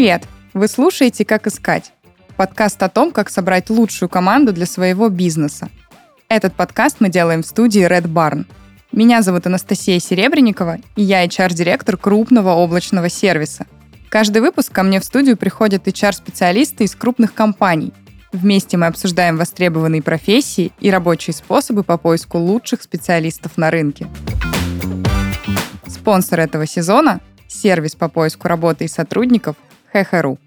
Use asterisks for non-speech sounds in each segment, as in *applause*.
Привет! Вы слушаете «Как искать» – подкаст о том, как собрать лучшую команду для своего бизнеса. Этот подкаст мы делаем в студии Red Barn. Меня зовут Анастасия Серебренникова, и я HR-директор крупного облачного сервиса. Каждый выпуск ко мне в студию приходят HR-специалисты из крупных компаний. Вместе мы обсуждаем востребованные профессии и рабочие способы по поиску лучших специалистов на рынке. Спонсор этого сезона – сервис по поиску работы и сотрудников Хехеру.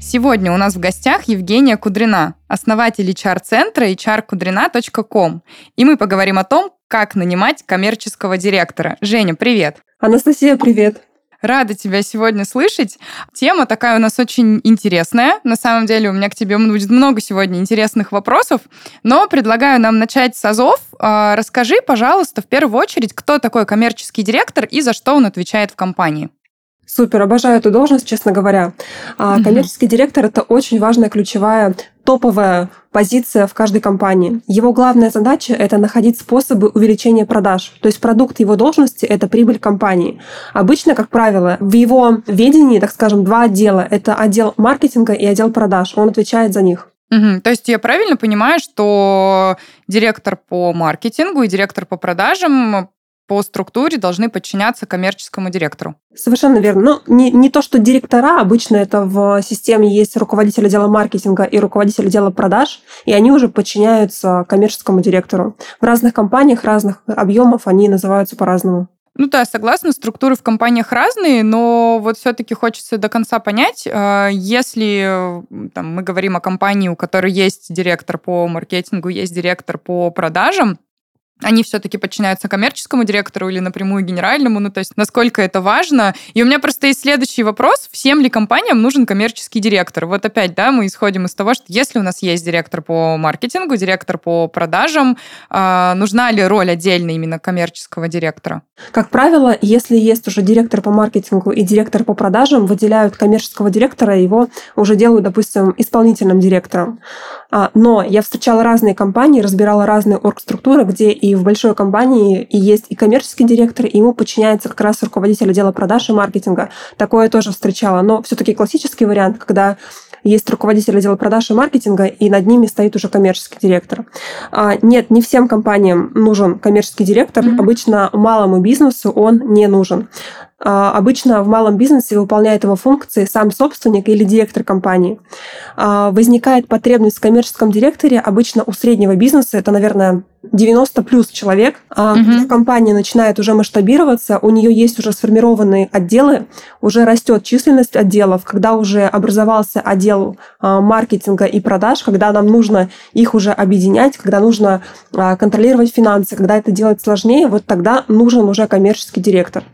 Сегодня у нас в гостях Евгения Кудрина, основатель HR-центра hrkudrina.com. И мы поговорим о том, как нанимать коммерческого директора. Женя, привет! Анастасия, привет! Рада тебя сегодня слышать. Тема такая у нас очень интересная. На самом деле у меня к тебе будет много сегодня интересных вопросов, но предлагаю нам начать с азов. А, расскажи, пожалуйста, в первую очередь, кто такой коммерческий директор и за что он отвечает в компании. Супер, обожаю эту должность, честно говоря. А коммерческий директор это очень важная ключевая топовая позиция в каждой компании. Его главная задача – это находить способы увеличения продаж. То есть продукт его должности – это прибыль компании. Обычно, как правило, в его ведении, так скажем, два отдела. Это отдел маркетинга и отдел продаж. Он отвечает за них. Угу. То есть я правильно понимаю, что директор по маркетингу и директор по продажам по структуре должны подчиняться коммерческому директору. Совершенно верно. Ну, не, не то, что директора, обычно это в системе есть руководитель отдела маркетинга и руководитель отдела продаж, и они уже подчиняются коммерческому директору. В разных компаниях, разных объемов они называются по-разному. Ну да, согласна, структуры в компаниях разные, но вот все-таки хочется до конца понять, э, если там, мы говорим о компании, у которой есть директор по маркетингу, есть директор по продажам, они все-таки подчиняются коммерческому директору или напрямую генеральному, ну то есть насколько это важно. И у меня просто есть следующий вопрос, всем ли компаниям нужен коммерческий директор? Вот опять, да, мы исходим из того, что если у нас есть директор по маркетингу, директор по продажам, э, нужна ли роль отдельно именно коммерческого директора? Как правило, если есть уже директор по маркетингу и директор по продажам, выделяют коммерческого директора, его уже делают, допустим, исполнительным директором. А, но я встречала разные компании, разбирала разные оргструктуры, где и в большой компании и есть и коммерческий директор, и ему подчиняется как раз руководитель отдела продаж и маркетинга. Такое тоже встречала. Но все-таки классический вариант, когда есть руководитель отдела продаж и маркетинга, и над ними стоит уже коммерческий директор. А, нет, не всем компаниям нужен коммерческий директор. Mm-hmm. Обычно малому бизнесу он не нужен. А, обычно в малом бизнесе выполняет его функции сам собственник или директор компании. А, возникает потребность в коммерческом директоре обычно у среднего бизнеса, это, наверное, 90 плюс человек. Угу. Компания начинает уже масштабироваться, у нее есть уже сформированные отделы, уже растет численность отделов, когда уже образовался отдел маркетинга и продаж, когда нам нужно их уже объединять, когда нужно контролировать финансы, когда это делать сложнее, вот тогда нужен уже коммерческий директор.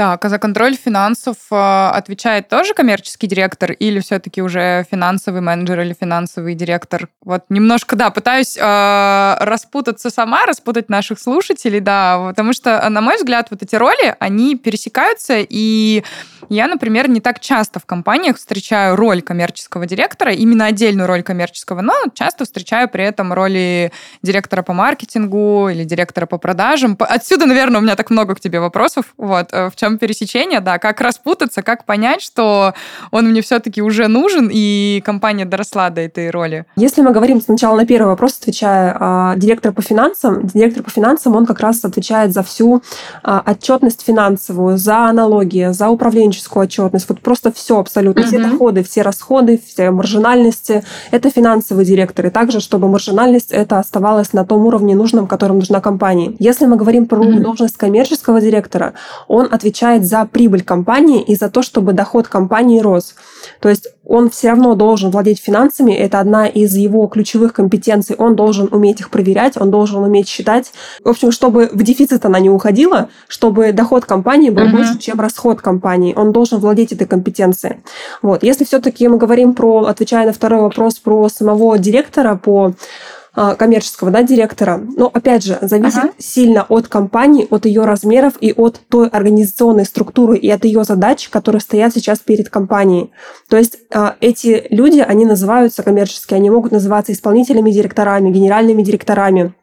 Так, а за контроль финансов э, отвечает тоже коммерческий директор или все-таки уже финансовый менеджер или финансовый директор? Вот немножко, да, пытаюсь э, распутаться сама, распутать наших слушателей, да, потому что, на мой взгляд, вот эти роли, они пересекаются, и я, например, не так часто в компаниях встречаю роль коммерческого директора, именно отдельную роль коммерческого, но часто встречаю при этом роли директора по маркетингу или директора по продажам. Отсюда, наверное, у меня так много к тебе вопросов. Вот, э, в чем пересечение, да, как распутаться, как понять, что он мне все-таки уже нужен, и компания доросла до этой роли. Если мы говорим сначала на первый вопрос, отвечая а, директор по финансам, директор по финансам, он как раз отвечает за всю а, отчетность финансовую, за налоги, за управленческую отчетность, вот просто все абсолютно, все доходы, все расходы, все маржинальности, это финансовый директор, и также, чтобы маржинальность это оставалась на том уровне нужном, которым нужна компания. Если мы говорим про uh-huh. должность коммерческого директора, он отвечает отвечает за прибыль компании и за то, чтобы доход компании рос. То есть он все равно должен владеть финансами, это одна из его ключевых компетенций, он должен уметь их проверять, он должен уметь считать. В общем, чтобы в дефицит она не уходила, чтобы доход компании был uh-huh. больше, чем расход компании, он должен владеть этой компетенцией. Вот. Если все-таки мы говорим про, отвечая на второй вопрос, про самого директора по коммерческого да, директора. Но опять же, зависит ага. сильно от компании, от ее размеров и от той организационной структуры и от ее задач, которые стоят сейчас перед компанией. То есть а, эти люди, они называются коммерческие, они могут называться исполнительными директорами, генеральными директорами.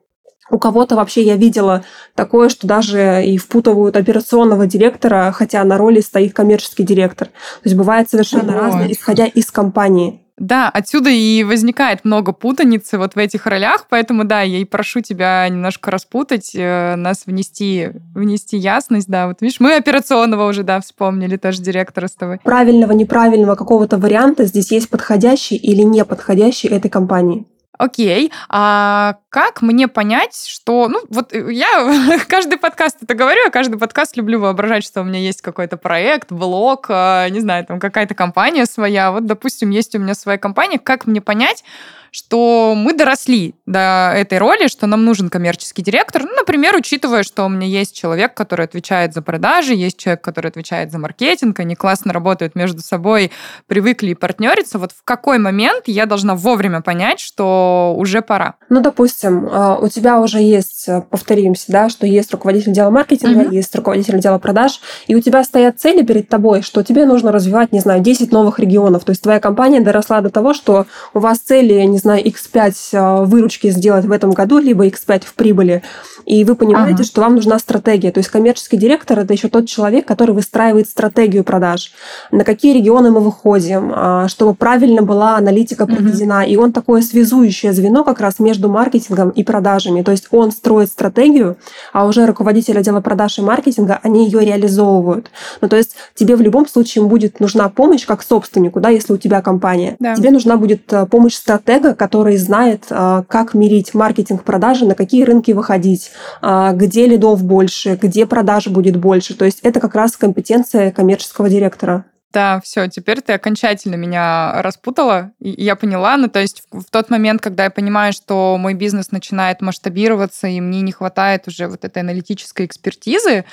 У кого-то вообще я видела такое, что даже и впутывают операционного директора, хотя на роли стоит коммерческий директор. То есть бывает совершенно Ой. разное, исходя из компании. Да, отсюда и возникает много путаницы вот в этих ролях, поэтому да, я и прошу тебя немножко распутать, э, нас внести, внести ясность, да. Вот видишь, мы операционного уже, да, вспомнили, тоже директора с тобой. Правильного, неправильного какого-то варианта здесь есть подходящий или не подходящий этой компании. Окей, а как мне понять, что... Ну, вот я *laughs* каждый подкаст это говорю, я каждый подкаст люблю воображать, что у меня есть какой-то проект, блог, а, не знаю, там какая-то компания своя. Вот, допустим, есть у меня своя компания. Как мне понять, что мы доросли до этой роли, что нам нужен коммерческий директор. Ну, например, учитывая, что у меня есть человек, который отвечает за продажи, есть человек, который отвечает за маркетинг, они классно работают между собой, привыкли и партнериться. Вот в какой момент я должна вовремя понять, что уже пора? Ну, допустим, а, у тебя уже есть, э, повторимся, да, что есть руководитель дела маркетинга, mm-hmm. есть руководитель дела продаж, и у тебя стоят цели перед тобой, что тебе нужно развивать, не знаю, 10 новых регионов. То есть твоя компания доросла до того, что у вас цели, не знаю, X5 э, выручки сделать в этом году, либо X5 в прибыли, и вы понимаете, ага. что вам нужна стратегия. То есть коммерческий директор – это еще тот человек, который выстраивает стратегию продаж, на какие регионы мы выходим, а, чтобы правильно была аналитика проведена. Угу. И он такое связующее звено как раз между маркетингом и продажами. То есть он строит стратегию, а уже руководитель отдела продаж и маркетинга, они ее реализовывают. Ну, то есть тебе в любом случае будет нужна помощь как собственнику, да, если у тебя компания. Да. Тебе нужна будет э, помощь стратега, который знает, э, как мерить маркетинг продажи, на какие рынки выходить, а, где лидов больше, где продаж будет больше. То есть это как раз компетенция коммерческого директора. Да, все, теперь ты окончательно меня распутала, и я поняла. Ну, то есть в, тот момент, когда я понимаю, что мой бизнес начинает масштабироваться, и мне не хватает уже вот этой аналитической экспертизы,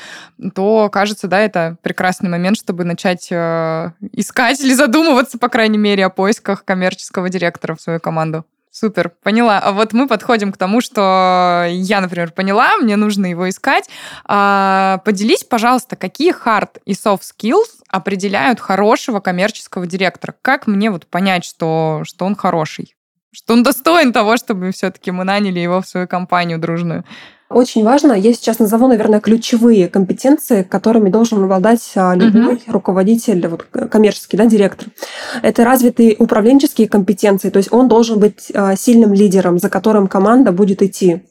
то, кажется, да, это прекрасный момент, чтобы начать э, искать или задумываться, по крайней мере, о поисках коммерческого директора в свою команду. Супер, поняла. А вот мы подходим к тому, что я, например, поняла, мне нужно его искать. А, поделись, пожалуйста, какие hard и soft skills определяют хорошего коммерческого директора? Как мне вот понять, что, что он хороший? Что он достоин того, чтобы все-таки мы наняли его в свою компанию дружную? Очень важно, я сейчас назову, наверное, ключевые компетенции, которыми должен обладать а, любой угу. руководитель, вот, коммерческий да, директор. Это развитые управленческие компетенции, то есть он должен быть а, сильным лидером, за которым команда будет идти.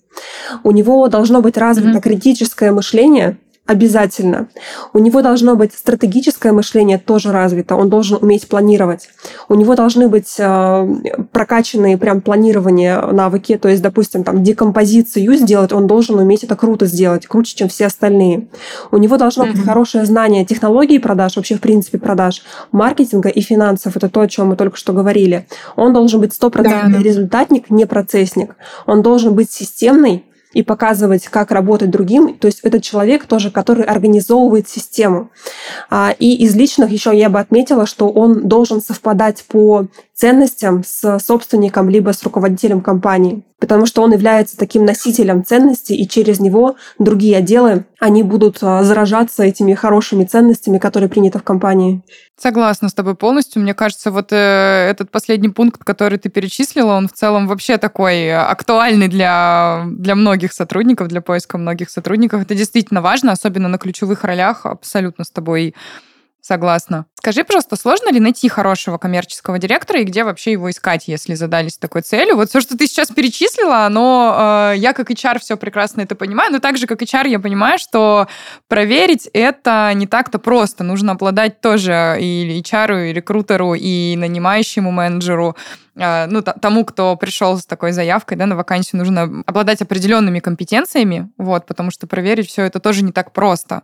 У него должно быть развито угу. критическое мышление, обязательно. У него должно быть стратегическое мышление тоже развито, он должен уметь планировать. У него должны быть э, прокачанные прям планирование навыки, то есть, допустим, там декомпозицию сделать, он должен уметь это круто сделать, круче, чем все остальные. У него должно mm-hmm. быть хорошее знание технологий продаж, вообще в принципе продаж, маркетинга и финансов, это то, о чем мы только что говорили. Он должен быть стопроцентный да, результатник, не процессник. Он должен быть системный, и показывать, как работать другим. То есть этот человек тоже, который организовывает систему. А, и из личных еще я бы отметила, что он должен совпадать по ценностям с собственником либо с руководителем компании, потому что он является таким носителем ценностей, и через него другие отделы, они будут а, заражаться этими хорошими ценностями, которые приняты в компании. Согласна с тобой полностью. Мне кажется, вот э, этот последний пункт, который ты перечислила, он в целом вообще такой актуальный для, для многих сотрудников, для поиска многих сотрудников. Это действительно важно, особенно на ключевых ролях. Абсолютно с тобой Согласна. Скажи, пожалуйста, сложно ли найти хорошего коммерческого директора и где вообще его искать, если задались такой целью? Вот все, что ты сейчас перечислила, но э, я как HR все прекрасно это понимаю, но так же, как HR, я понимаю, что проверить это не так-то просто. Нужно обладать тоже и HR, и рекрутеру, и нанимающему менеджеру а, ну, тому, кто пришел с такой заявкой да, на вакансию, нужно обладать определенными компетенциями, вот, потому что проверить все это тоже не так просто.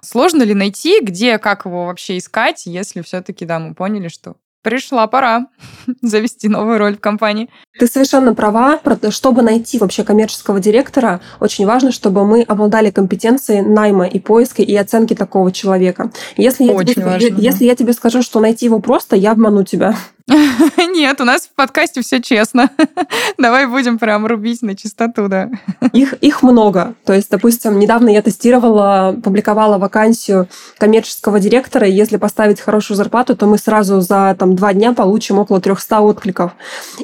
Сложно ли найти, где, как его вообще искать, если все-таки, да, мы поняли, что пришла пора *laughs* завести новую роль в компании. Ты совершенно права. Чтобы найти вообще коммерческого директора, очень важно, чтобы мы обладали компетенцией найма и поиска и оценки такого человека. Если я, очень тебе, важно, если да. я тебе скажу, что найти его просто, я обману тебя. *laughs* Нет, у нас в подкасте все честно. *laughs* Давай будем прям рубить на чистоту, да. Их, их много. То есть, допустим, недавно я тестировала, публиковала вакансию коммерческого директора, и если поставить хорошую зарплату, то мы сразу за там, два дня получим около 300 откликов.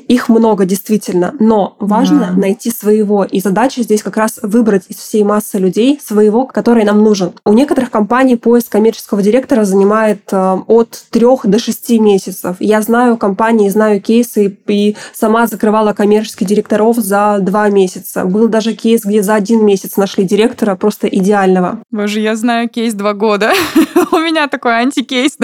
Их много этого действительно, но важно да. найти своего. И задача здесь как раз выбрать из всей массы людей своего, который нам нужен. У некоторых компаний поиск коммерческого директора занимает э, от трех до шести месяцев. Я знаю компании, знаю кейсы и сама закрывала коммерческих директоров за два месяца. Был даже кейс, где за один месяц нашли директора просто идеального. Боже, я знаю кейс два года. *laughs* У меня такой антикейс.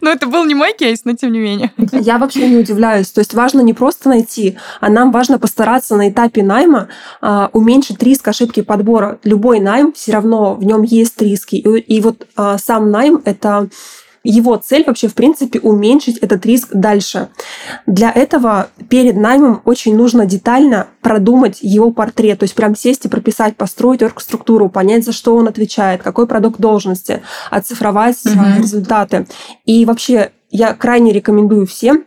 Но это был не мой кейс, но тем не менее. Я вообще не удивляюсь. То есть важно не просто найти, а нам важно постараться на этапе найма а, уменьшить риск ошибки подбора. Любой найм все равно в нем есть риски. И, и вот а, сам найм это его цель вообще, в принципе, уменьшить этот риск дальше. Для этого перед наймом очень нужно детально продумать его портрет, то есть прям сесть и прописать, построить оргструктуру, понять, за что он отвечает, какой продукт должности, оцифровать угу. результаты. И вообще я крайне рекомендую всем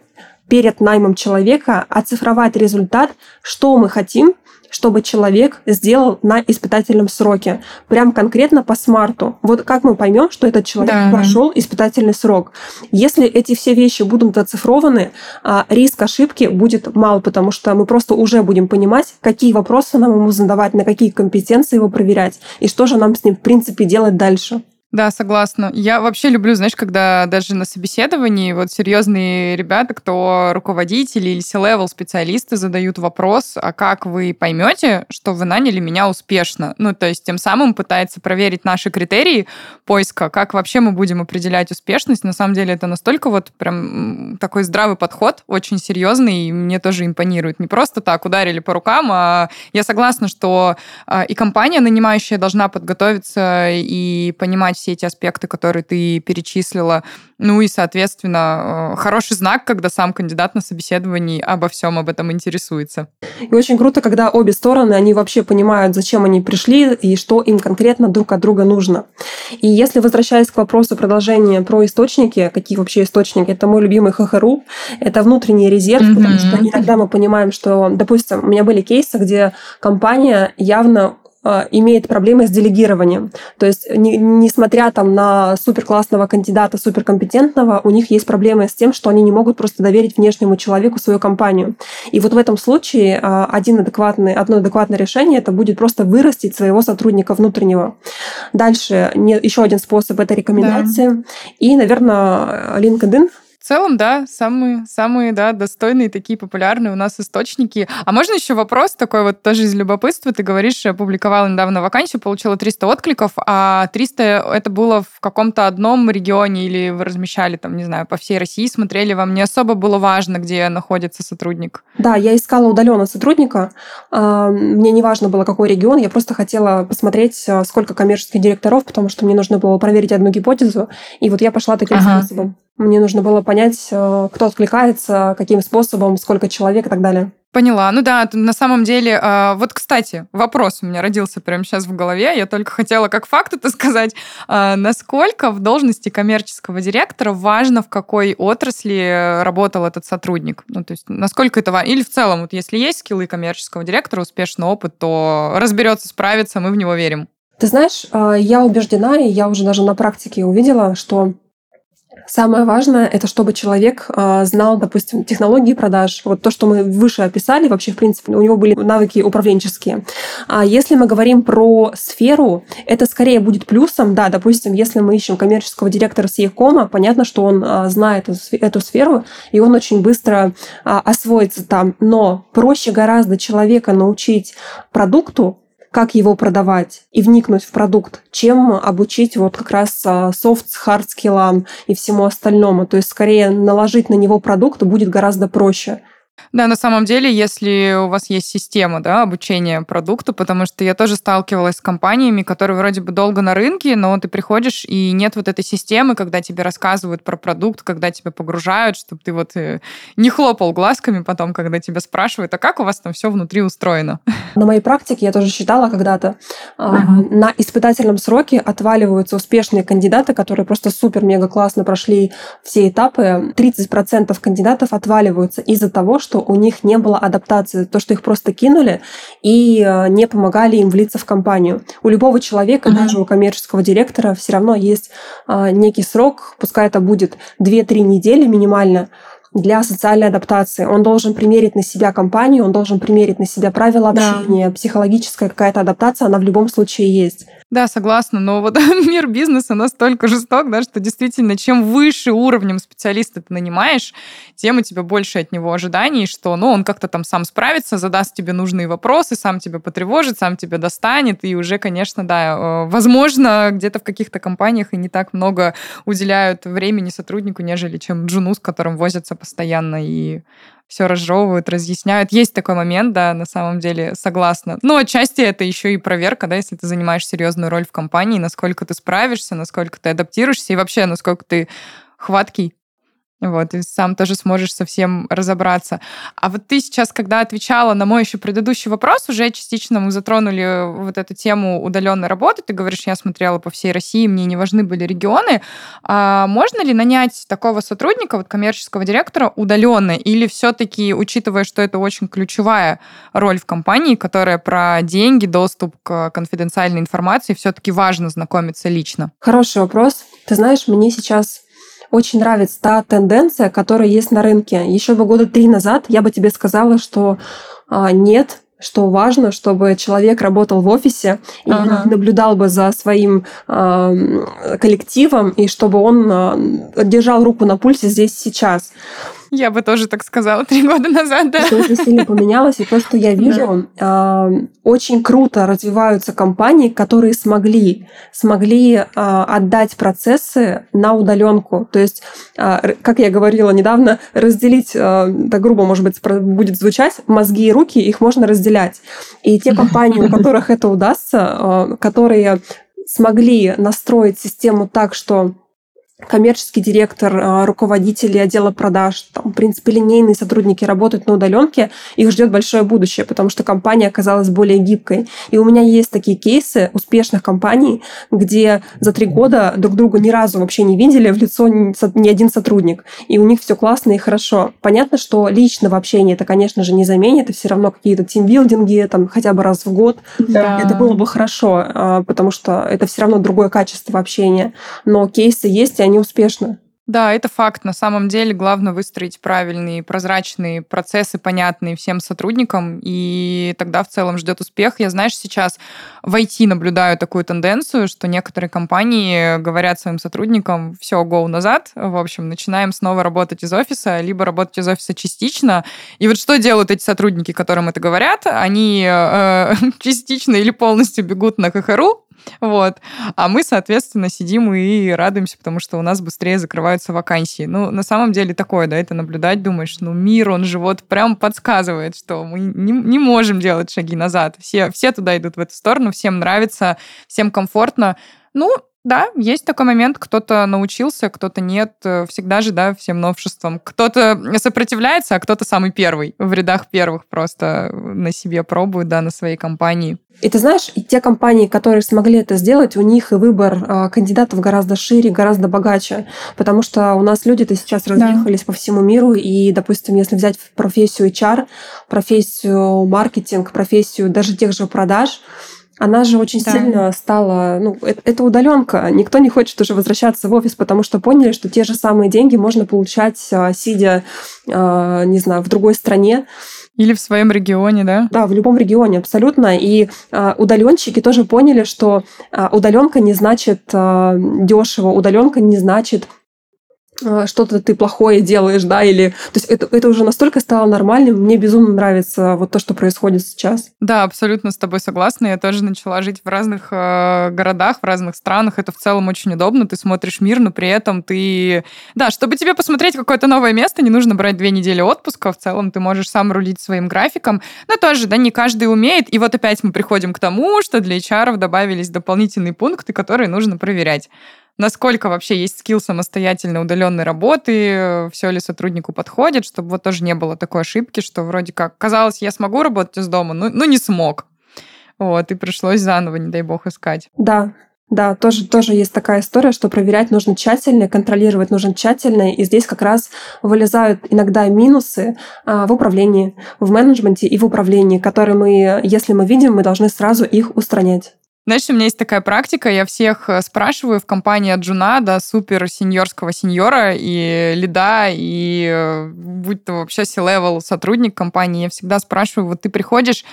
перед наймом человека оцифровать результат, что мы хотим, чтобы человек сделал на испытательном сроке. Прям конкретно по смарту. Вот как мы поймем, что этот человек да, прошел испытательный срок. Если эти все вещи будут оцифрованы, а, риск ошибки будет мал, потому что мы просто уже будем понимать, какие вопросы нам ему задавать, на какие компетенции его проверять, и что же нам с ним, в принципе, делать дальше. Да, согласна. Я вообще люблю, знаешь, когда даже на собеседовании вот серьезные ребята, кто руководители или C-level специалисты задают вопрос, а как вы поймете, что вы наняли меня успешно? Ну, то есть тем самым пытается проверить наши критерии поиска, как вообще мы будем определять успешность. На самом деле это настолько вот прям такой здравый подход, очень серьезный, и мне тоже импонирует. Не просто так ударили по рукам, а я согласна, что а, и компания нанимающая должна подготовиться и понимать все эти аспекты, которые ты перечислила. Ну и, соответственно, э, хороший знак, когда сам кандидат на собеседовании обо всем об этом интересуется. И очень круто, когда обе стороны, они вообще понимают, зачем они пришли и что им конкретно друг от друга нужно. И если возвращаясь к вопросу продолжения про источники, какие вообще источники, это мой любимый ХХРУ, это внутренний резерв, mm-hmm. потому что иногда мы понимаем, что, допустим, у меня были кейсы, где компания явно имеет проблемы с делегированием. То есть, не, несмотря там на суперклассного кандидата, суперкомпетентного, у них есть проблемы с тем, что они не могут просто доверить внешнему человеку свою компанию. И вот в этом случае э, один адекватный, одно адекватное решение это будет просто вырастить своего сотрудника внутреннего. Дальше не, еще один способ это рекомендации. Да. И, наверное, LinkedIn в целом, да, самые, самые, да, достойные, такие популярные у нас источники. А можно еще вопрос такой вот тоже из любопытства? Ты говоришь, опубликовала недавно вакансию, получила 300 откликов, а 300 это было в каком-то одном регионе или вы размещали там, не знаю, по всей России, смотрели, вам не особо было важно, где находится сотрудник? Да, я искала удаленно сотрудника. А, мне не важно было, какой регион, я просто хотела посмотреть, а, сколько коммерческих директоров, потому что мне нужно было проверить одну гипотезу, и вот я пошла таким ага. способом. Мне нужно было понять, э, кто откликается, каким способом, сколько человек и так далее. Поняла. Ну да, на самом деле, а, вот, кстати, вопрос у меня родился прямо сейчас в голове. Я только хотела как факт это сказать. А, насколько в должности коммерческого директора важно, в какой отрасли работал этот сотрудник? Ну, то есть, насколько это важно? Или в целом, вот если есть скиллы коммерческого директора, успешный опыт, то разберется, справится, мы в него верим. Ты знаешь, а, я убеждена, и я уже даже на практике увидела, что Самое важное — это чтобы человек э, знал, допустим, технологии продаж. Вот то, что мы выше описали, вообще, в принципе, у него были навыки управленческие. А если мы говорим про сферу, это скорее будет плюсом. Да, допустим, если мы ищем коммерческого директора с Якома, понятно, что он э, знает эту, сферу, и он очень быстро э, освоится там. Но проще гораздо человека научить продукту, как его продавать и вникнуть в продукт, чем обучить вот как раз soft, hard скиллам и всему остальному. То есть скорее наложить на него продукт будет гораздо проще. Да, на самом деле, если у вас есть система да, обучения продукту, потому что я тоже сталкивалась с компаниями, которые вроде бы долго на рынке, но ты приходишь, и нет вот этой системы, когда тебе рассказывают про продукт, когда тебя погружают, чтобы ты вот э, не хлопал глазками потом, когда тебя спрашивают, а как у вас там все внутри устроено? *laughs* На моей практике я тоже считала когда-то, uh-huh. на испытательном сроке отваливаются успешные кандидаты, которые просто супер-мега классно прошли все этапы. 30% кандидатов отваливаются из-за того, что у них не было адаптации, то, что их просто кинули и э, не помогали им влиться в компанию. У любого человека, mm-hmm. даже у коммерческого директора, все равно есть а, некий срок, пускай это будет 2-3 недели минимально, для социальной адаптации. Он должен примерить на себя компанию, он должен примерить на себя правила общения, да. психологическая какая-то адаптация, она в любом случае есть. Да, согласна, но вот *laughs* мир бизнеса настолько жесток, да, что действительно, чем выше уровнем специалиста ты нанимаешь, тем у тебя больше от него ожиданий, что, ну, он как-то там сам справится, задаст тебе нужные вопросы, сам тебя потревожит, сам тебя достанет, и уже, конечно, да, э, возможно, где-то в каких-то компаниях и не так много уделяют времени сотруднику, нежели чем джуну, с которым возятся постоянно и все разжевывают, разъясняют. Есть такой момент, да, на самом деле, согласна. Но отчасти это еще и проверка, да, если ты занимаешь серьезную роль в компании, насколько ты справишься, насколько ты адаптируешься и вообще, насколько ты хваткий вот, и сам тоже сможешь совсем разобраться. А вот ты сейчас, когда отвечала на мой еще предыдущий вопрос, уже частично мы затронули вот эту тему удаленной работы. Ты говоришь, я смотрела по всей России, мне не важны были регионы. А можно ли нанять такого сотрудника, вот коммерческого директора, удаленно? Или все-таки, учитывая, что это очень ключевая роль в компании, которая про деньги, доступ к конфиденциальной информации, все-таки важно знакомиться лично? Хороший вопрос. Ты знаешь, мне сейчас очень нравится та тенденция, которая есть на рынке. Еще бы года три назад я бы тебе сказала, что а, нет, что важно, чтобы человек работал в офисе и ага. наблюдал бы за своим э, коллективом, и чтобы он э, держал руку на пульсе здесь сейчас. Я бы тоже так сказала три года назад, да. Это очень сильно поменялось, и то, что я вижу, да. э, очень круто развиваются компании, которые смогли, смогли э, отдать процессы на удаленку. То есть, э, как я говорила недавно, разделить, э, так грубо, может быть, будет звучать, мозги и руки, их можно разделять. И те компании, у которых это удастся, э, которые смогли настроить систему так, что коммерческий директор, а, руководители отдела продаж, там, в принципе, линейные сотрудники работают на удаленке, их ждет большое будущее, потому что компания оказалась более гибкой. И у меня есть такие кейсы успешных компаний, где за три года друг друга ни разу вообще не видели в лицо ни один сотрудник. И у них все классно и хорошо. Понятно, что личного общения это, конечно же, не заменит, это все равно какие-то тимбилдинги, там, хотя бы раз в год. Да. Это было бы хорошо, а, потому что это все равно другое качество общения. Но кейсы есть, и они. Да, это факт. На самом деле главное выстроить правильные, прозрачные процессы, понятные всем сотрудникам, и тогда в целом ждет успех. Я, знаешь, сейчас в IT наблюдаю такую тенденцию, что некоторые компании говорят своим сотрудникам, все, go назад, в общем, начинаем снова работать из офиса, либо работать из офиса частично. И вот что делают эти сотрудники, которым это говорят? Они э, *laughs* частично или полностью бегут на КХРУ, вот. А мы, соответственно, сидим и радуемся, потому что у нас быстрее закрываются вакансии. Ну, на самом деле такое, да, это наблюдать, думаешь, ну, мир, он же вот прям подсказывает, что мы не, не можем делать шаги назад. Все, все туда идут в эту сторону, всем нравится, всем комфортно. Ну, да, есть такой момент, кто-то научился, кто-то нет. Э, всегда же, да, всем новшествам. Кто-то сопротивляется, а кто-то самый первый. В рядах первых просто на себе пробует, да, на своей компании. И ты знаешь, и те компании, которые смогли это сделать, у них и выбор а, кандидатов гораздо шире, гораздо богаче. Потому что у нас люди-то сейчас разъехались да. по всему миру. И, допустим, если взять профессию HR, профессию маркетинг, профессию даже тех же продаж, она же очень да. сильно стала, ну, это, это удаленка. Никто не хочет уже возвращаться в офис, потому что поняли, что те же самые деньги можно получать, а, сидя, а, не знаю, в другой стране. Или в своем регионе, да? Да, в любом регионе, абсолютно. И э, удаленщики тоже поняли, что э, удаленка не значит э, дешево, удаленка не значит что-то ты плохое делаешь, да, или... То есть это, это уже настолько стало нормальным, мне безумно нравится вот то, что происходит сейчас. Да, абсолютно с тобой согласна. Я тоже начала жить в разных э, городах, в разных странах. Это в целом очень удобно. Ты смотришь мир, но при этом ты... Да, чтобы тебе посмотреть какое-то новое место, не нужно брать две недели отпуска. В целом ты можешь сам рулить своим графиком. Но тоже, да, не каждый умеет. И вот опять мы приходим к тому, что для HR добавились дополнительные пункты, которые нужно проверять насколько вообще есть скилл самостоятельной удаленной работы, все ли сотруднику подходит, чтобы вот тоже не было такой ошибки, что вроде как казалось, я смогу работать из дома, но, но не смог. Вот, и пришлось заново, не дай бог, искать. Да, да, тоже, тоже есть такая история, что проверять нужно тщательно, контролировать нужно тщательно, и здесь как раз вылезают иногда минусы а, в управлении, в менеджменте и в управлении, которые мы, если мы видим, мы должны сразу их устранять. Знаешь, у меня есть такая практика, я всех э, спрашиваю в компании от Джуна до супер сеньорского сеньора и лида, и э, будь то вообще C-level сотрудник компании, я всегда спрашиваю, вот ты приходишь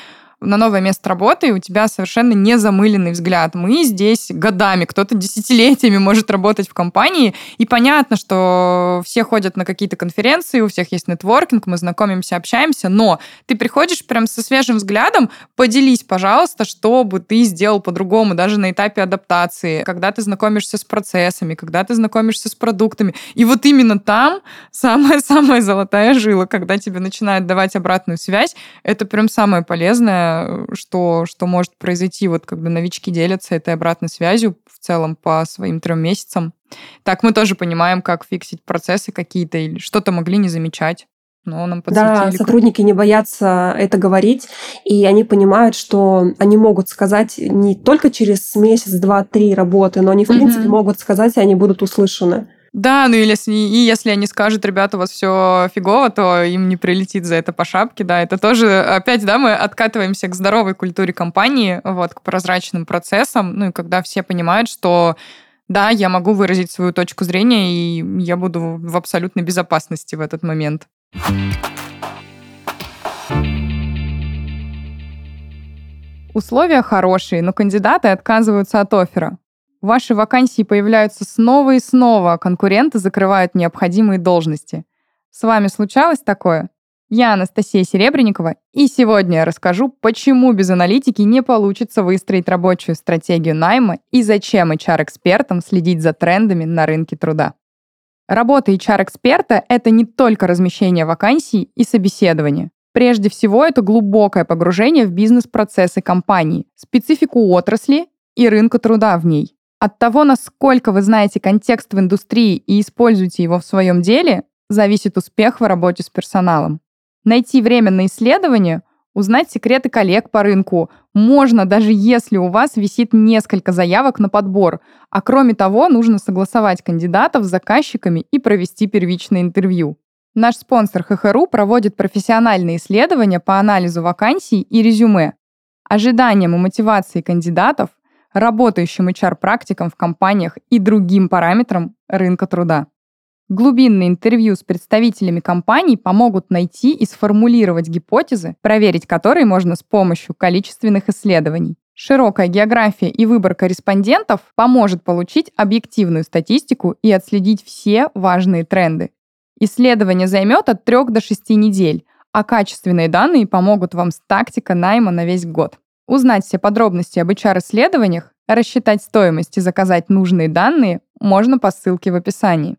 на новое место работы, и у тебя совершенно незамыленный взгляд. Мы здесь годами, кто-то десятилетиями может работать в компании, и понятно, что все ходят на какие-то конференции, у всех есть нетворкинг, мы знакомимся, общаемся, но ты приходишь прям со свежим взглядом, поделись, пожалуйста, что бы ты сделал по-другому, даже на этапе адаптации, когда ты знакомишься с процессами, когда ты знакомишься с продуктами. И вот именно там самая-самая золотая жила, когда тебе начинают давать обратную связь, это прям самое полезное, что, что может произойти, вот когда новички делятся этой обратной связью в целом по своим трем месяцам. Так мы тоже понимаем, как фиксить процессы какие-то или что-то могли не замечать. Но нам да, сотрудники не боятся это говорить, и они понимают, что они могут сказать не только через месяц, два, три работы, но они, в mm-hmm. принципе, могут сказать, и они будут услышаны. Да, ну или если, и если они скажут, ребята, у вас все фигово, то им не прилетит за это по шапке, да, это тоже, опять, да, мы откатываемся к здоровой культуре компании, вот, к прозрачным процессам, ну и когда все понимают, что да, я могу выразить свою точку зрения, и я буду в абсолютной безопасности в этот момент. Условия хорошие, но кандидаты отказываются от оффера. Ваши вакансии появляются снова и снова, а конкуренты закрывают необходимые должности. С вами случалось такое? Я Анастасия Серебренникова, и сегодня я расскажу, почему без аналитики не получится выстроить рабочую стратегию найма и зачем HR-экспертам следить за трендами на рынке труда. Работа HR-эксперта — это не только размещение вакансий и собеседование. Прежде всего, это глубокое погружение в бизнес-процессы компании, специфику отрасли и рынка труда в ней. От того, насколько вы знаете контекст в индустрии и используете его в своем деле, зависит успех в работе с персоналом. Найти время на исследование, узнать секреты коллег по рынку можно, даже если у вас висит несколько заявок на подбор, а кроме того, нужно согласовать кандидатов с заказчиками и провести первичное интервью. Наш спонсор ХХРУ проводит профессиональные исследования по анализу вакансий и резюме, ожиданиям и мотивации кандидатов, работающим HR-практикам в компаниях и другим параметрам рынка труда. Глубинные интервью с представителями компаний помогут найти и сформулировать гипотезы, проверить которые можно с помощью количественных исследований. Широкая география и выбор корреспондентов поможет получить объективную статистику и отследить все важные тренды. Исследование займет от 3 до 6 недель, а качественные данные помогут вам с тактикой найма на весь год. Узнать все подробности об HR-исследованиях, рассчитать стоимость и заказать нужные данные можно по ссылке в описании.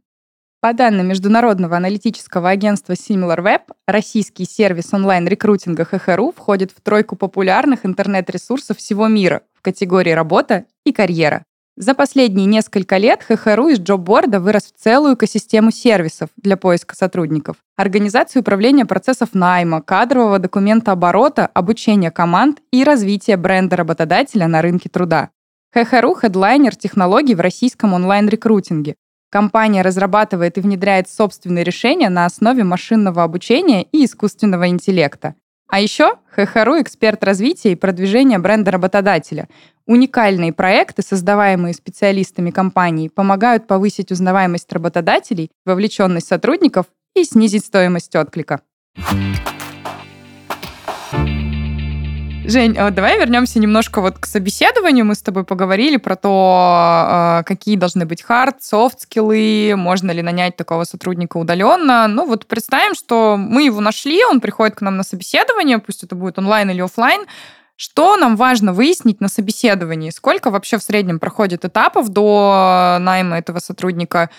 По данным международного аналитического агентства SimilarWeb, российский сервис онлайн-рекрутинга ХХРУ входит в тройку популярных интернет-ресурсов всего мира в категории «Работа» и «Карьера». За последние несколько лет ХХРУ из джобборда вырос в целую экосистему сервисов для поиска сотрудников. Организацию управления процессов найма, кадрового документа оборота, обучения команд и развития бренда работодателя на рынке труда. ХХРУ – хедлайнер технологий в российском онлайн-рекрутинге. Компания разрабатывает и внедряет собственные решения на основе машинного обучения и искусственного интеллекта. А еще ХХРУ – эксперт развития и продвижения бренда работодателя. Уникальные проекты, создаваемые специалистами компании, помогают повысить узнаваемость работодателей, вовлеченность сотрудников и снизить стоимость отклика. Жень, а давай вернемся немножко вот к собеседованию. Мы с тобой поговорили про то, а, какие должны быть хард, софт скиллы, можно ли нанять такого сотрудника удаленно. Ну вот представим, что мы его нашли, он приходит к нам на собеседование, пусть это будет онлайн или офлайн. Что нам важно выяснить на собеседовании? Сколько вообще в среднем проходит этапов до найма этого сотрудника?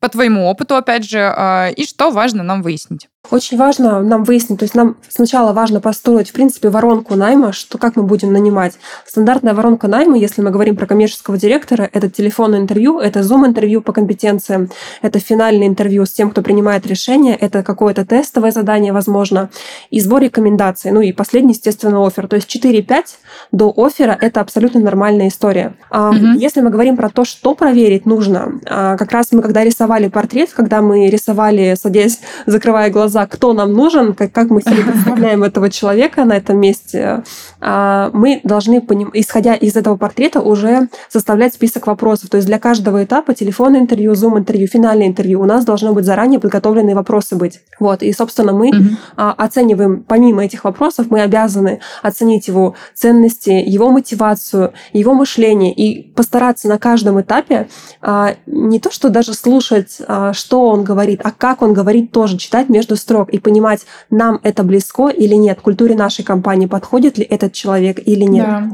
По твоему опыту, опять же, а, и что важно нам выяснить? Очень важно нам выяснить, то есть нам сначала важно построить, в принципе, воронку найма, что как мы будем нанимать. Стандартная воронка найма, если мы говорим про коммерческого директора, это телефонное интервью, это зум-интервью по компетенциям, это финальное интервью с тем, кто принимает решение, это какое-то тестовое задание, возможно, и сбор рекомендаций. Ну и последний, естественно, офер. То есть 4-5 до оффера – это абсолютно нормальная история. Mm-hmm. Если мы говорим про то, что проверить нужно, а, как раз мы, когда рисовали портрет, когда мы рисовали, садясь, закрывая глаза, глаза, кто нам нужен, как, как мы себе *laughs* представляем этого человека на этом месте, а, мы должны, исходя из этого портрета, уже составлять список вопросов. То есть для каждого этапа телефонное интервью, зум-интервью, финальное интервью у нас должно быть заранее подготовленные вопросы быть. Вот. И, собственно, мы mm оцениваем, помимо этих вопросов, мы обязаны оценить его ценности, его мотивацию, его мышление и постараться на каждом этапе а, не то, что даже слушать, что он говорит, а как он говорит тоже, читать между строк и понимать, нам это близко или нет, культуре нашей компании подходит ли этот человек или нет. Да.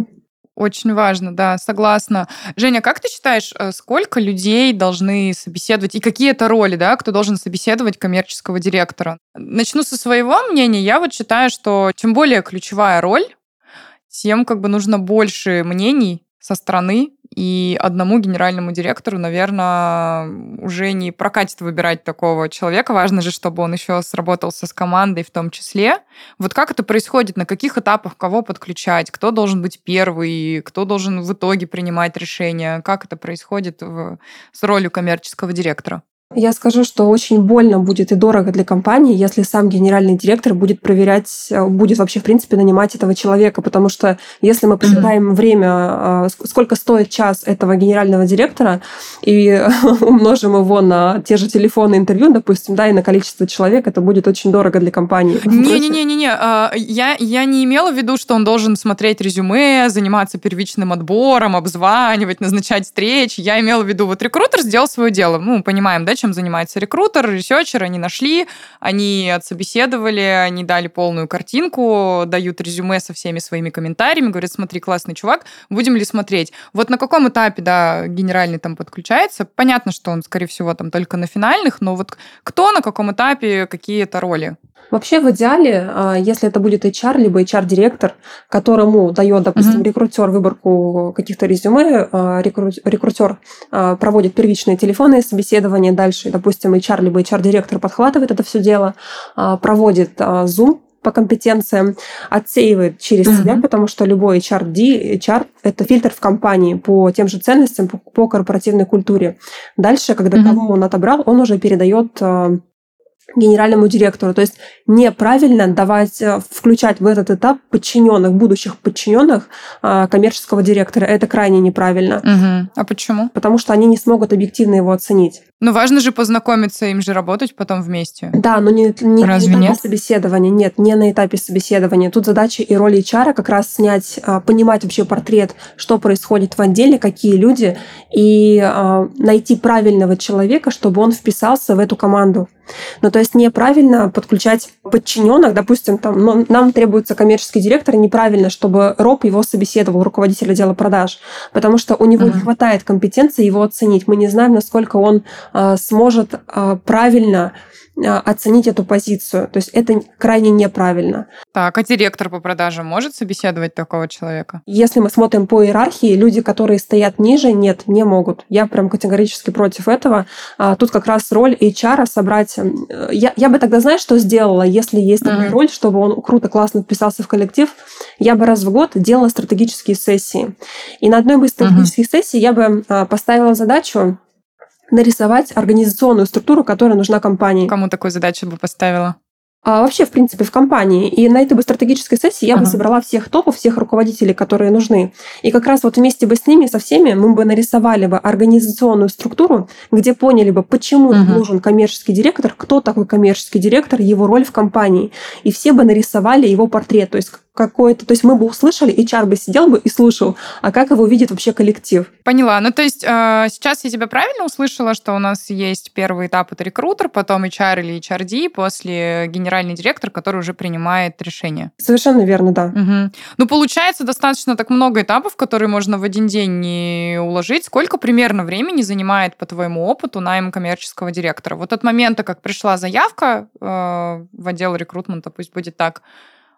Очень важно, да, согласна. Женя, как ты считаешь, э, сколько людей должны собеседовать и какие это роли, да, кто должен собеседовать коммерческого директора? Начну со своего мнения. Я вот считаю, что чем более ключевая роль, тем как бы нужно больше мнений со стороны и одному генеральному директору, наверное, уже не прокатит выбирать такого человека. Важно же, чтобы он еще сработался с командой в том числе. Вот как это происходит, на каких этапах кого подключать, кто должен быть первый, кто должен в итоге принимать решение, как это происходит в, с ролью коммерческого директора? Я скажу, что очень больно будет и дорого для компании, если сам генеральный директор будет проверять, э, будет вообще, в принципе, нанимать этого человека, потому что если мы посчитаем mm-hmm. время, э, сколько стоит час этого генерального директора, и *laughs* умножим его на те же телефоны интервью, допустим, да, и на количество человек, это будет очень дорого для компании. Не-не-не-не, а, я, я не имела в виду, что он должен смотреть резюме, заниматься первичным отбором, обзванивать, назначать встречи. Я имела в виду, вот рекрутер сделал свое дело, ну, понимаем, да, чем занимается рекрутер, researcher, они нашли, они отсобеседовали, они дали полную картинку, дают резюме со всеми своими комментариями, говорят, смотри, классный чувак, будем ли смотреть. Вот на каком этапе, да, генеральный там подключается, понятно, что он, скорее всего, там только на финальных, но вот кто на каком этапе, какие это роли? Вообще, в идеале, а, если это будет HR, либо HR-директор, которому дает, допустим, uh-huh. рекрутер выборку каких-то резюме, а, рекрутер а, проводит первичные телефонные собеседования, дальше, допустим, HR, либо HR-директор подхватывает это все дело, проводит Zoom по компетенциям, отсеивает через uh-huh. себя, потому что любой HRD, HR – это фильтр в компании по тем же ценностям, по, по корпоративной культуре. Дальше, когда uh-huh. кого он отобрал, он уже передает генеральному директору. То есть неправильно давать, э, включать в этот этап подчиненных, будущих подчиненных а, коммерческого директора. Это крайне неправильно. Угу. А почему? Потому что они не смогут объективно его оценить. Ну, важно же познакомиться, им же работать потом вместе. Да, но не, не Разве на этапе нет? собеседования. Нет, не на этапе собеседования. Тут задача и роль HR как раз снять, а, понимать вообще портрет, что происходит в отделе, какие люди, и а, найти правильного человека, чтобы он вписался в эту команду. Ну, то есть неправильно подключать подчиненных, допустим, там, ну, нам требуется коммерческий директор, неправильно, чтобы РОП его собеседовал, руководитель отдела продаж, потому что у него uh-huh. не хватает компетенции его оценить. Мы не знаем, насколько он э, сможет э, правильно оценить эту позицию. То есть это крайне неправильно. Так, а директор по продажам может собеседовать такого человека? Если мы смотрим по иерархии, люди, которые стоят ниже, нет, не могут. Я прям категорически против этого. А, тут как раз роль HR собрать... Я, я бы тогда, знаешь, что сделала, если есть такая mm-hmm. роль, чтобы он круто, классно вписался в коллектив, я бы раз в год делала стратегические сессии. И на одной из стратегических mm-hmm. сессий я бы а, поставила задачу нарисовать организационную структуру, которая нужна компании. Кому такую задачу бы поставила? А вообще, в принципе, в компании. И на этой бы стратегической сессии я ага. бы собрала всех топов, всех руководителей, которые нужны. И как раз вот вместе бы с ними, со всеми, мы бы нарисовали бы организационную структуру, где поняли бы, почему ага. нужен коммерческий директор, кто такой коммерческий директор, его роль в компании. И все бы нарисовали его портрет. То есть какой-то... То есть мы бы услышали, HR бы сидел бы и слушал, а как его видит вообще коллектив. Поняла. Ну, то есть э, сейчас я тебя правильно услышала, что у нас есть первый этап, это рекрутер, потом HR или HRD, после генеральный директор, который уже принимает решение. Совершенно верно, да. Угу. Ну, получается достаточно так много этапов, которые можно в один день не уложить. Сколько примерно времени занимает, по твоему опыту, найм коммерческого директора? Вот от момента, как пришла заявка э, в отдел рекрутмента, пусть будет так,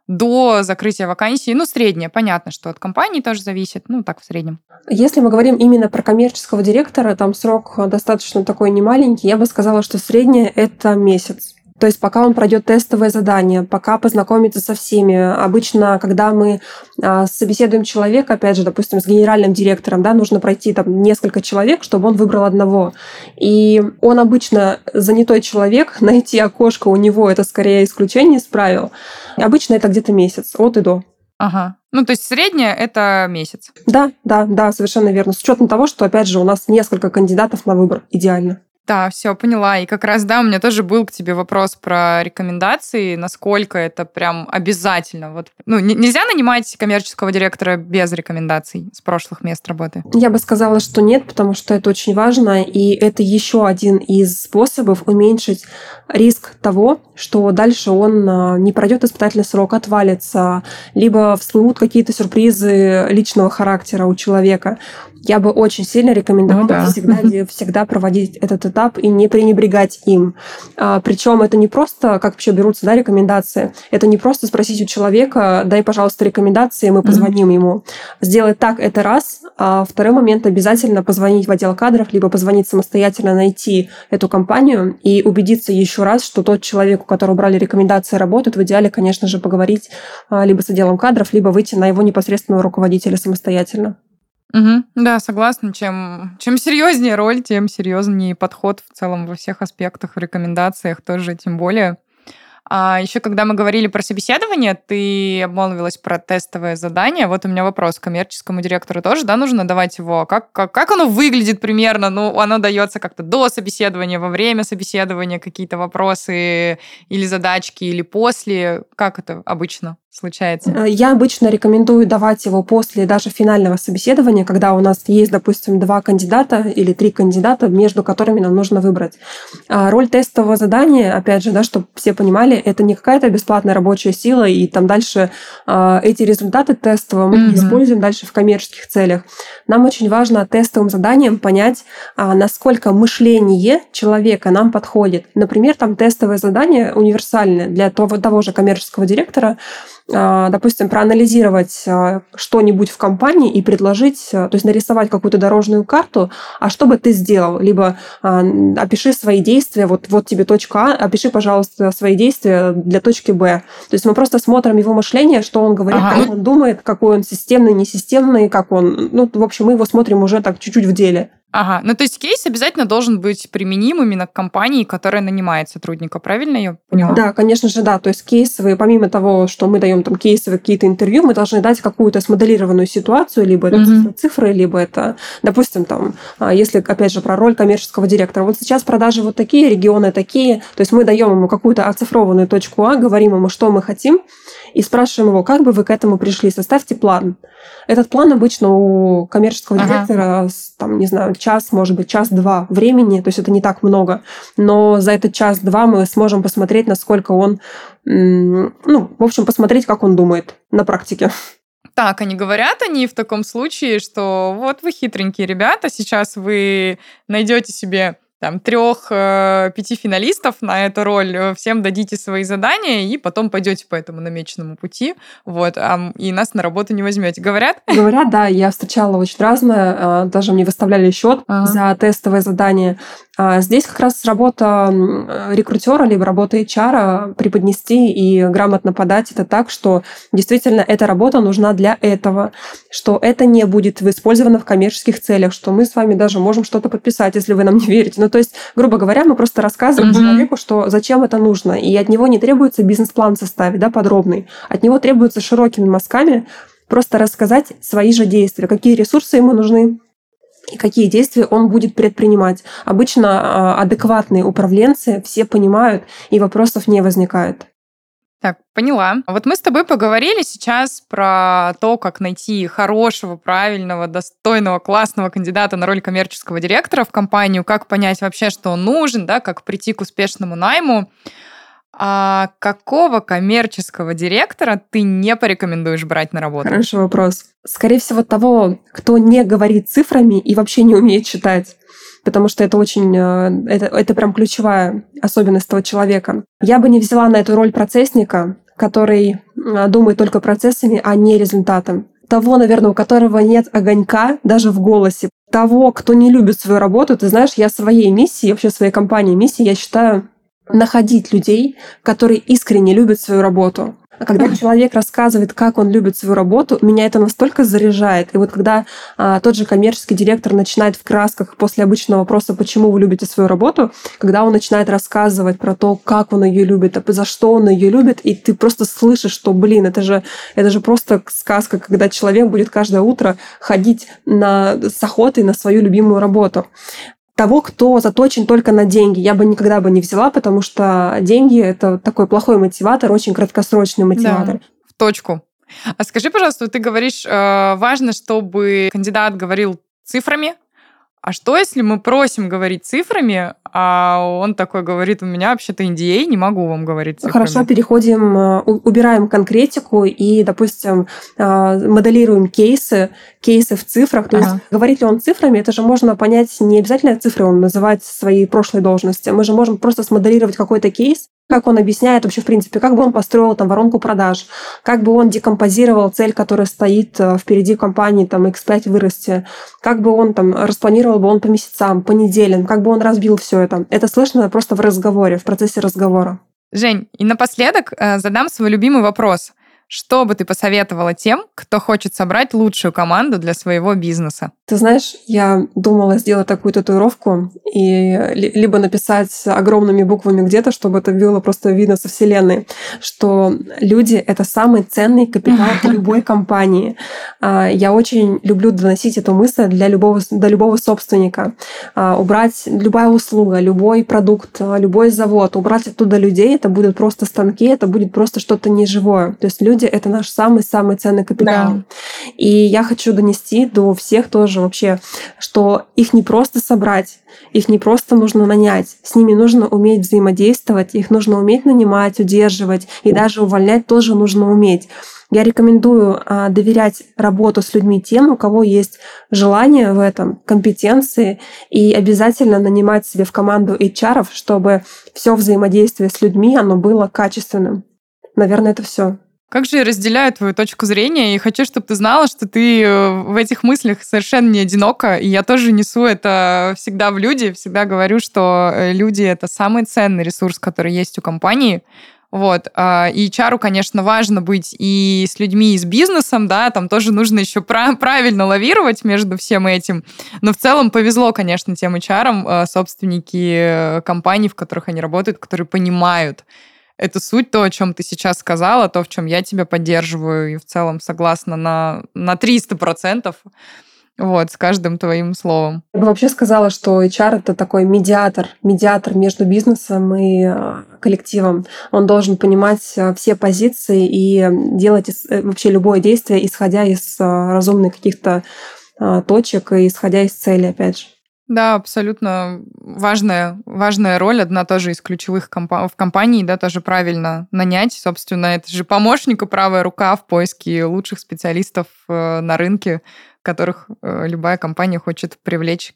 до закрытия вакансии, ну, средняя, понятно, что от компании тоже зависит, ну, так в среднем. Если мы говорим именно про коммерческого директора, там срок достаточно такой немаленький, я бы сказала, что средняя – это месяц. То есть пока он пройдет тестовое задание, пока познакомится со всеми. Обычно, когда мы а, собеседуем человека, опять же, допустим, с генеральным директором, да, нужно пройти там несколько человек, чтобы он выбрал одного. И он обычно занятой человек, *laughs* найти окошко у него это скорее исключение из правил. Обычно это где-то месяц, от и до. Ага. Ну, то есть среднее это месяц. Да, да, да, совершенно верно. С учетом того, что, опять же, у нас несколько кандидатов на выбор. Идеально. Да, все, поняла. И как раз, да, у меня тоже был к тебе вопрос про рекомендации, насколько это прям обязательно. Вот, ну, нельзя нанимать коммерческого директора без рекомендаций с прошлых мест работы? Я бы сказала, что нет, потому что это очень важно, и это еще один из способов уменьшить риск того, что дальше он а, не пройдет испытательный срок, отвалится, либо всплывут какие-то сюрпризы личного характера у человека я бы очень сильно рекомендовала ну, да. всегда, *laughs* всегда проводить этот этап и не пренебрегать им. А, причем это не просто, как вообще берутся да, рекомендации, это не просто спросить у человека, дай, пожалуйста, рекомендации, мы позвоним mm-hmm. ему. Сделать так это раз, а второй момент обязательно позвонить в отдел кадров, либо позвонить самостоятельно, найти эту компанию и убедиться еще раз, что тот человек, у которого брали рекомендации, работает. В идеале, конечно же, поговорить а, либо с отделом кадров, либо выйти на его непосредственного руководителя самостоятельно. Угу. Да, согласна. Чем, чем серьезнее роль, тем серьезнее подход в целом во всех аспектах, в рекомендациях тоже, тем более. А еще когда мы говорили про собеседование, ты обмолвилась про тестовое задание. Вот у меня вопрос коммерческому директору тоже, да, нужно давать его. Как, как, как оно выглядит примерно? Ну, оно дается как-то до собеседования, во время собеседования, какие-то вопросы или задачки, или после. Как это обычно? Случается? Э, я обычно рекомендую давать его после даже финального собеседования, когда у нас есть, допустим, два кандидата или три кандидата, между которыми нам нужно выбрать. А роль тестового задания, опять же, да, чтобы все понимали, это не какая-то бесплатная рабочая сила, и там дальше э, эти результаты тестового мы mm-hmm. используем дальше в коммерческих целях. Нам очень важно тестовым заданием понять, э, насколько мышление человека нам подходит. Например, там тестовое задание универсальное для того, того же коммерческого директора, а, допустим, проанализировать а, что-нибудь в компании и предложить, а, то есть нарисовать какую-то дорожную карту, а что бы ты сделал? Либо опиши свои действия, вот, вот тебе точка А, опиши, пожалуйста, свои действия для точки Б. То есть мы просто смотрим его мышление, что он говорит, ага. как он думает, какой он системный, несистемный, как он... Ну, в общем, мы его смотрим уже так чуть-чуть в деле. Ага, ну то есть кейс обязательно должен быть применим именно к компании, которая нанимает сотрудника, правильно я поняла? Да, конечно же, да. То есть кейсовые, помимо того, что мы даем там кейсовые какие-то интервью, мы должны дать какую-то смоделированную ситуацию, либо это mm-hmm. цифры, либо это, допустим, там, а, если, опять же, про роль коммерческого директора. Вот сейчас продажи вот такие, регионы такие, то есть мы даем ему какую-то оцифрованную точку А, говорим ему, что мы хотим, и спрашиваем его, как бы вы к этому пришли, составьте план. Этот план обычно у коммерческого ага. директора, там, не знаю, час, может быть, час-два времени, то есть это не так много, но за этот час-два мы сможем посмотреть, насколько он, ну, в общем, посмотреть, как он думает на практике. Так, они говорят они в таком случае, что вот вы хитренькие ребята, сейчас вы найдете себе там трех-пяти э, финалистов на эту роль, э, всем дадите свои задания и потом пойдете по этому намеченному пути, вот, а, и нас на работу не возьмете. Говорят? Говорят, да, я встречала очень разное, а, даже мне выставляли счет ага. за тестовое задание. А здесь как раз работа рекрутера либо работа HR преподнести и грамотно подать это так, что действительно эта работа нужна для этого, что это не будет использовано в коммерческих целях, что мы с вами даже можем что-то подписать, если вы нам не верите. Ну, то есть, грубо говоря, мы просто рассказываем mm-hmm. человеку, что зачем это нужно. И от него не требуется бизнес-план составить, да, подробный. От него требуется широкими мазками просто рассказать свои же действия, какие ресурсы ему нужны, и какие действия он будет предпринимать. Обычно а, адекватные управленцы все понимают, и вопросов не возникает. Так, поняла. Вот мы с тобой поговорили сейчас про то, как найти хорошего, правильного, достойного, классного кандидата на роль коммерческого директора в компанию, как понять вообще, что он нужен, да, как прийти к успешному найму. А какого коммерческого директора ты не порекомендуешь брать на работу? Хороший вопрос. Скорее всего, того, кто не говорит цифрами и вообще не умеет читать потому что это очень, э, это, это прям ключевая особенность того человека. Я бы не взяла на эту роль процессника, который э, думает только процессами, а не результатом. Того, наверное, у которого нет огонька даже в голосе. Того, кто не любит свою работу. Ты знаешь, я своей миссией, вообще своей компании миссией, я считаю находить людей, которые искренне любят свою работу. А когда человек рассказывает, как он любит свою работу, меня это настолько заряжает. И вот когда а, тот же коммерческий директор начинает в красках после обычного вопроса, почему вы любите свою работу, когда он начинает рассказывать про то, как он ее любит, а за что он ее любит, и ты просто слышишь, что, блин, это же, это же просто сказка, когда человек будет каждое утро ходить на, с охотой на свою любимую работу того, кто заточен только на деньги, я бы никогда бы не взяла, потому что деньги — это такой плохой мотиватор, очень краткосрочный мотиватор. Да, в точку. А скажи, пожалуйста, ты говоришь, э, важно, чтобы кандидат говорил цифрами, а что, если мы просим говорить цифрами, а он такой говорит, у меня вообще-то NDA, не могу вам говорить цифрами. Хорошо, переходим, э, убираем конкретику и, допустим, э, моделируем кейсы, кейсы в цифрах. То ага. есть говорит ли он цифрами, это же можно понять, не обязательно цифры он называть своей прошлой должности. Мы же можем просто смоделировать какой-то кейс, как он объясняет вообще, в принципе, как бы он построил там воронку продаж, как бы он декомпозировал цель, которая стоит э, впереди компании, там, X5 вырасти, как бы он там распланировал бы он по месяцам, по неделям, как бы он разбил все это. Это слышно просто в разговоре, в процессе разговора. Жень, и напоследок э, задам свой любимый вопрос. Что бы ты посоветовала тем, кто хочет собрать лучшую команду для своего бизнеса? Ты знаешь, я думала сделать такую татуировку и либо написать огромными буквами где-то, чтобы это было просто видно со Вселенной, что люди — это самый ценный капитал *laughs* любой компании. А, я очень люблю доносить эту мысль для любого, до любого собственника. А, убрать любая услуга, любой продукт, любой завод, убрать оттуда людей — это будут просто станки, это будет просто что-то неживое. То есть люди люди — это наш самый-самый ценный капитал. Да. И я хочу донести до всех тоже вообще, что их не просто собрать, их не просто нужно нанять, с ними нужно уметь взаимодействовать, их нужно уметь нанимать, удерживать, и даже увольнять тоже нужно уметь. Я рекомендую а, доверять работу с людьми тем, у кого есть желание в этом, компетенции, и обязательно нанимать себе в команду HR, чтобы все взаимодействие с людьми оно было качественным. Наверное, это все. Как же я разделяю твою точку зрения и хочу, чтобы ты знала, что ты э, в этих мыслях совершенно не одинока, и я тоже несу это всегда в люди, всегда говорю, что э, люди — это самый ценный ресурс, который есть у компании, вот. А, и HR, конечно, важно быть и с людьми, и с бизнесом, да, там тоже нужно еще правильно лавировать между всем этим. Но в целом повезло, конечно, тем HR, э, собственники компаний, в которых они работают, которые понимают, это суть, то, о чем ты сейчас сказала, то, в чем я тебя поддерживаю и в целом согласна на, на 300%. Вот, с каждым твоим словом. Я бы вообще сказала, что HR — это такой медиатор, медиатор между бизнесом и э, коллективом. Он должен понимать э, все позиции и делать э, вообще любое действие, исходя из разумных каких-то точек и исходя из цели, опять же. Да, абсолютно важная, важная роль, одна тоже из ключевых компа- в компании, да, тоже правильно нанять. Собственно, это же помощник и правая рука в поиске лучших специалистов э, на рынке, которых э, любая компания хочет привлечь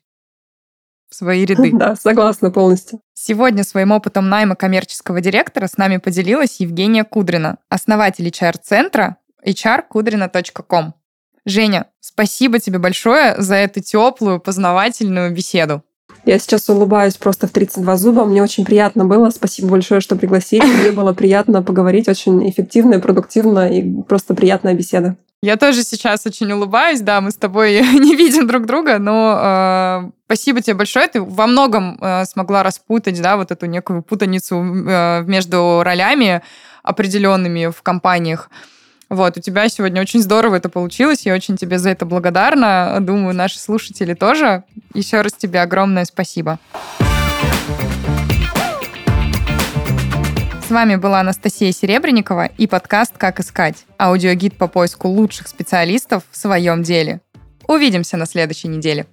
в свои ряды. Да, согласна полностью. Сегодня своим опытом найма коммерческого директора с нами поделилась Евгения Кудрина, основатель HR-центра hrkudrina.com. Женя, спасибо тебе большое за эту теплую, познавательную беседу. Я сейчас улыбаюсь просто в 32 зуба. Мне очень приятно было. Спасибо большое, что пригласили. Мне было приятно поговорить. Очень эффективно и продуктивно. И просто приятная беседа. Я тоже сейчас очень улыбаюсь. Да, мы с тобой *laughs* не видим друг друга, но э, спасибо тебе большое. Ты во многом э, смогла распутать, да, вот эту некую путаницу э, между ролями определенными в компаниях. Вот, у тебя сегодня очень здорово это получилось. Я очень тебе за это благодарна. Думаю, наши слушатели тоже. Еще раз тебе огромное спасибо. С вами была Анастасия Серебренникова и подкаст «Как искать» – аудиогид по поиску лучших специалистов в своем деле. Увидимся на следующей неделе.